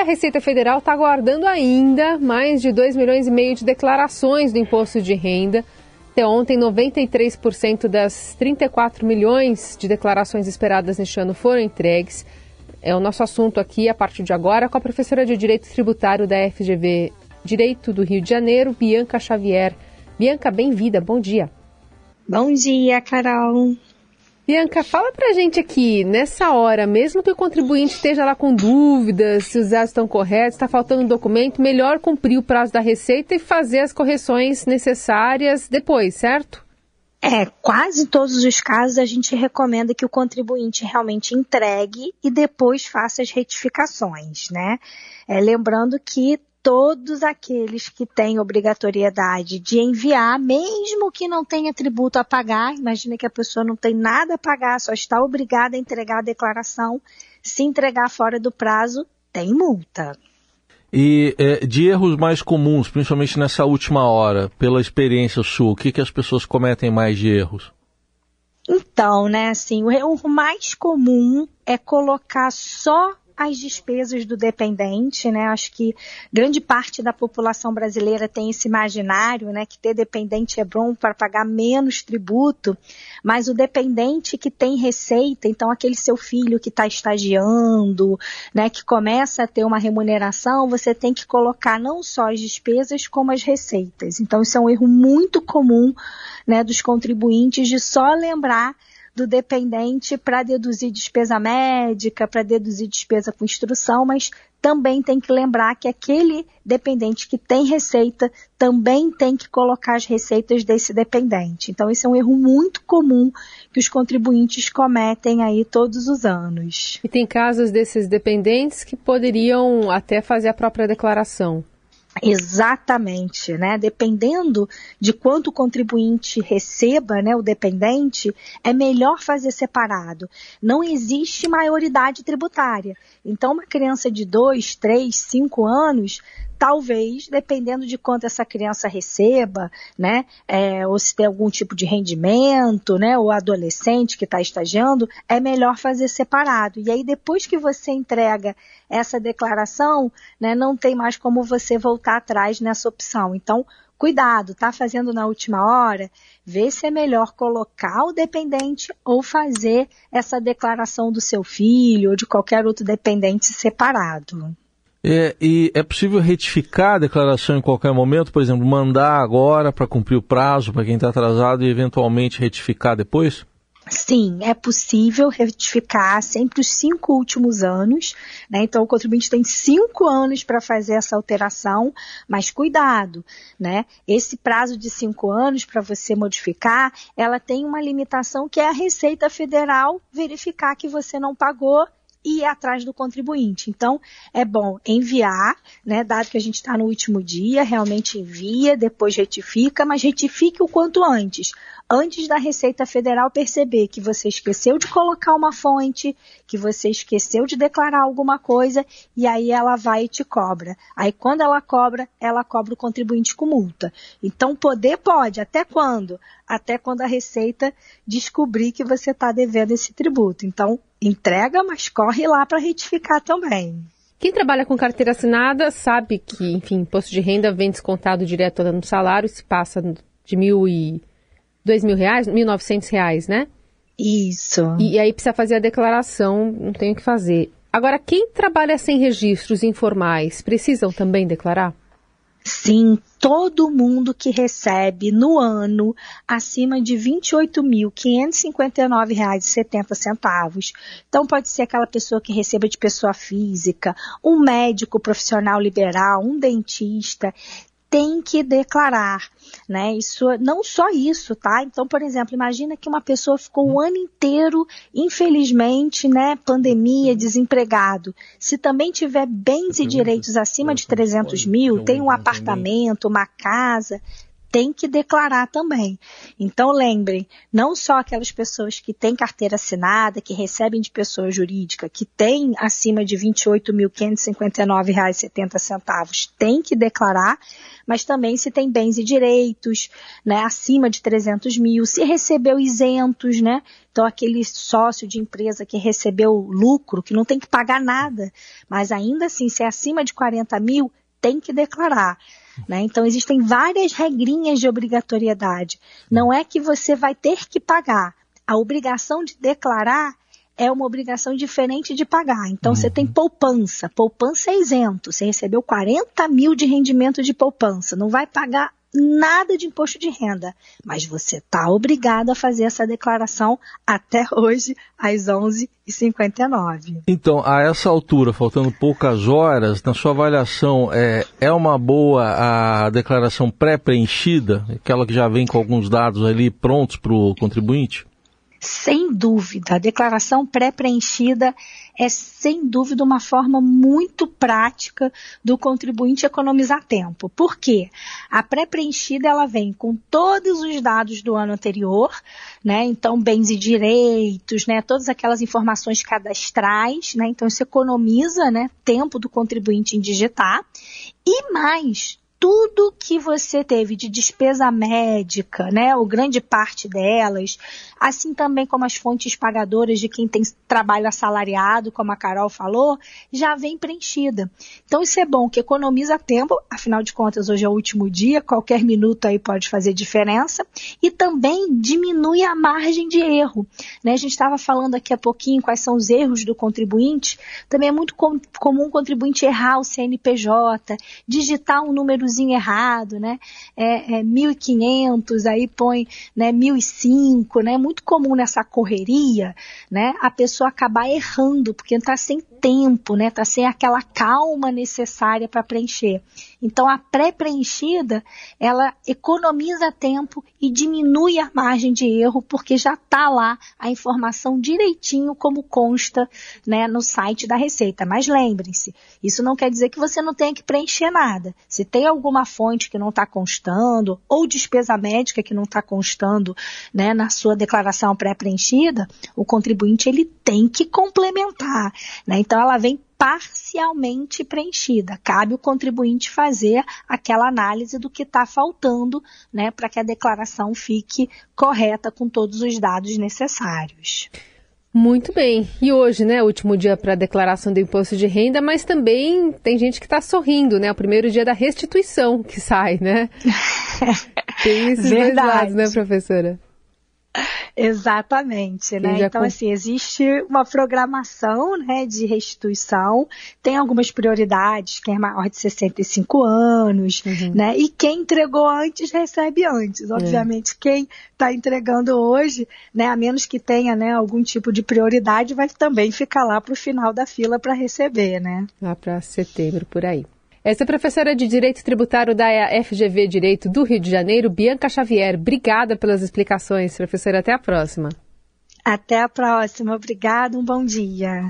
a Receita Federal está aguardando ainda mais de 2 milhões e meio de declarações do imposto de renda. Até ontem, 93% das 34 milhões de declarações esperadas neste ano foram entregues. É o nosso assunto aqui, a partir de agora, com a professora de Direito Tributário da FGV Direito do Rio de Janeiro, Bianca Xavier. Bianca, bem-vinda, bom dia. Bom dia, Carol. Bianca, fala pra gente aqui, nessa hora, mesmo que o contribuinte esteja lá com dúvidas, se os dados estão corretos, está faltando um documento, melhor cumprir o prazo da receita e fazer as correções necessárias depois, certo? É, quase todos os casos a gente recomenda que o contribuinte realmente entregue e depois faça as retificações, né? É, lembrando que todos aqueles que têm obrigatoriedade de enviar, mesmo que não tenha tributo a pagar, imagina que a pessoa não tem nada a pagar, só está obrigada a entregar a declaração, se entregar fora do prazo, tem multa. E é, de erros mais comuns, principalmente nessa última hora, pela experiência sua, o que, que as pessoas cometem mais de erros? Então, né, assim, o erro mais comum é colocar só as despesas do dependente, né? Acho que grande parte da população brasileira tem esse imaginário, né, que ter dependente é bom para pagar menos tributo, mas o dependente que tem receita, então aquele seu filho que está estagiando, né, que começa a ter uma remuneração, você tem que colocar não só as despesas como as receitas. Então isso é um erro muito comum, né, dos contribuintes de só lembrar do dependente para deduzir despesa médica, para deduzir despesa com instrução, mas também tem que lembrar que aquele dependente que tem receita também tem que colocar as receitas desse dependente. Então, esse é um erro muito comum que os contribuintes cometem aí todos os anos. E tem casos desses dependentes que poderiam até fazer a própria declaração. Exatamente, né? Dependendo de quanto o contribuinte receba, né, o dependente, é melhor fazer separado. Não existe maioridade tributária. Então, uma criança de 2, 3, 5 anos talvez, dependendo de quanto essa criança receba, né, é, ou se tem algum tipo de rendimento, né, ou adolescente que está estagiando, é melhor fazer separado. E aí, depois que você entrega essa declaração, né, não tem mais como você voltar atrás nessa opção. Então, cuidado, tá fazendo na última hora, vê se é melhor colocar o dependente ou fazer essa declaração do seu filho ou de qualquer outro dependente separado. É, e é possível retificar a declaração em qualquer momento, por exemplo, mandar agora para cumprir o prazo para quem está atrasado e eventualmente retificar depois? Sim, é possível retificar sempre os cinco últimos anos, né? Então o contribuinte tem cinco anos para fazer essa alteração, mas cuidado, né? Esse prazo de cinco anos para você modificar, ela tem uma limitação que é a Receita Federal verificar que você não pagou e ir atrás do contribuinte. Então, é bom enviar, né, dado que a gente está no último dia, realmente envia, depois retifica, mas retifique o quanto antes. Antes da Receita Federal perceber que você esqueceu de colocar uma fonte, que você esqueceu de declarar alguma coisa, e aí ela vai e te cobra. Aí quando ela cobra, ela cobra o contribuinte com multa. Então, poder pode, até quando? Até quando a Receita descobrir que você está devendo esse tributo. Então, entrega, mas corre lá para retificar também. Quem trabalha com carteira assinada sabe que, enfim, imposto de renda vem descontado direto no salário, se passa de mil e dois mil reais, mil novecentos reais, né? Isso. E, e aí precisa fazer a declaração, não tem o que fazer. Agora, quem trabalha sem registros informais, precisam também declarar? Sim, todo mundo que recebe no ano acima de R$ 28.559,70. Então pode ser aquela pessoa que receba de pessoa física, um médico profissional liberal, um dentista, tem que declarar, né? Isso, não só isso, tá? Então, por exemplo, imagina que uma pessoa ficou o ano inteiro, infelizmente, né, pandemia, desempregado. Se também tiver bens e direitos acima de 300 mil, tem um apartamento, uma casa, tem que declarar também. Então lembrem, não só aquelas pessoas que têm carteira assinada, que recebem de pessoa jurídica, que têm acima de R$ 28.559,70, têm que declarar, mas também se tem bens e direitos, né, acima de 300 mil, se recebeu isentos, né, então aquele sócio de empresa que recebeu lucro, que não tem que pagar nada, mas ainda assim, se é acima de 40 mil, tem que declarar. Né? Então, existem várias regrinhas de obrigatoriedade. Não é que você vai ter que pagar. A obrigação de declarar é uma obrigação diferente de pagar. Então, uhum. você tem poupança. Poupança é isento. Você recebeu 40 mil de rendimento de poupança. Não vai pagar nada de imposto de renda, mas você está obrigado a fazer essa declaração até hoje, às 11h59. Então, a essa altura, faltando poucas horas, na sua avaliação, é, é uma boa a declaração pré-preenchida, aquela que já vem com alguns dados ali prontos para o contribuinte? Sem dúvida, a declaração pré-preenchida é sem dúvida uma forma muito prática do contribuinte economizar tempo. Por quê? A pré-preenchida ela vem com todos os dados do ano anterior, né? Então bens e direitos, né? Todas aquelas informações cadastrais, né? Então isso economiza, né? Tempo do contribuinte em digitar e mais tudo que você teve de despesa médica, né, ou grande parte delas, assim também como as fontes pagadoras de quem tem trabalho assalariado, como a Carol falou, já vem preenchida. Então isso é bom, que economiza tempo, afinal de contas hoje é o último dia, qualquer minuto aí pode fazer diferença, e também diminui a margem de erro. Né? A gente estava falando aqui há pouquinho quais são os erros do contribuinte, também é muito com, comum o contribuinte errar o CNPJ, digitar um númerozinho errado, né? É, é 1.500, aí põe né, 1.005, né? muito comum nessa correria, né, a pessoa acabar errando, porque está sem tempo, né, está sem aquela calma necessária para preencher. Então a pré-preenchida, ela economiza tempo e diminui a margem de erro, porque já está lá a informação direitinho como consta né, no site da Receita. Mas lembrem-se, isso não quer dizer que você não tenha que preencher nada. Se tem alguma fonte que não está constando, ou despesa médica que não está constando né, na sua declaração pré-preenchida, o contribuinte ele tem que complementar. Né? Então ela vem parcialmente preenchida. Cabe o contribuinte fazer aquela análise do que está faltando, né, para que a declaração fique correta com todos os dados necessários. Muito bem. E hoje, né, último dia para a declaração do imposto de renda, mas também tem gente que está sorrindo, né? O primeiro dia da restituição que sai, né? tem esses Verdade. dois lados, né, professora? Exatamente, né? Então, assim, existe uma programação, né, de restituição, tem algumas prioridades, quem é maior de 65 anos, uhum. né? E quem entregou antes recebe antes. É. Obviamente, é. quem está entregando hoje, né, a menos que tenha, né, algum tipo de prioridade, vai também ficar lá para o final da fila para receber, né? Lá para setembro, por aí. Essa é a professora de Direito Tributário da FGV Direito do Rio de Janeiro, Bianca Xavier. Obrigada pelas explicações, professora. Até a próxima. Até a próxima. Obrigada. Um bom dia.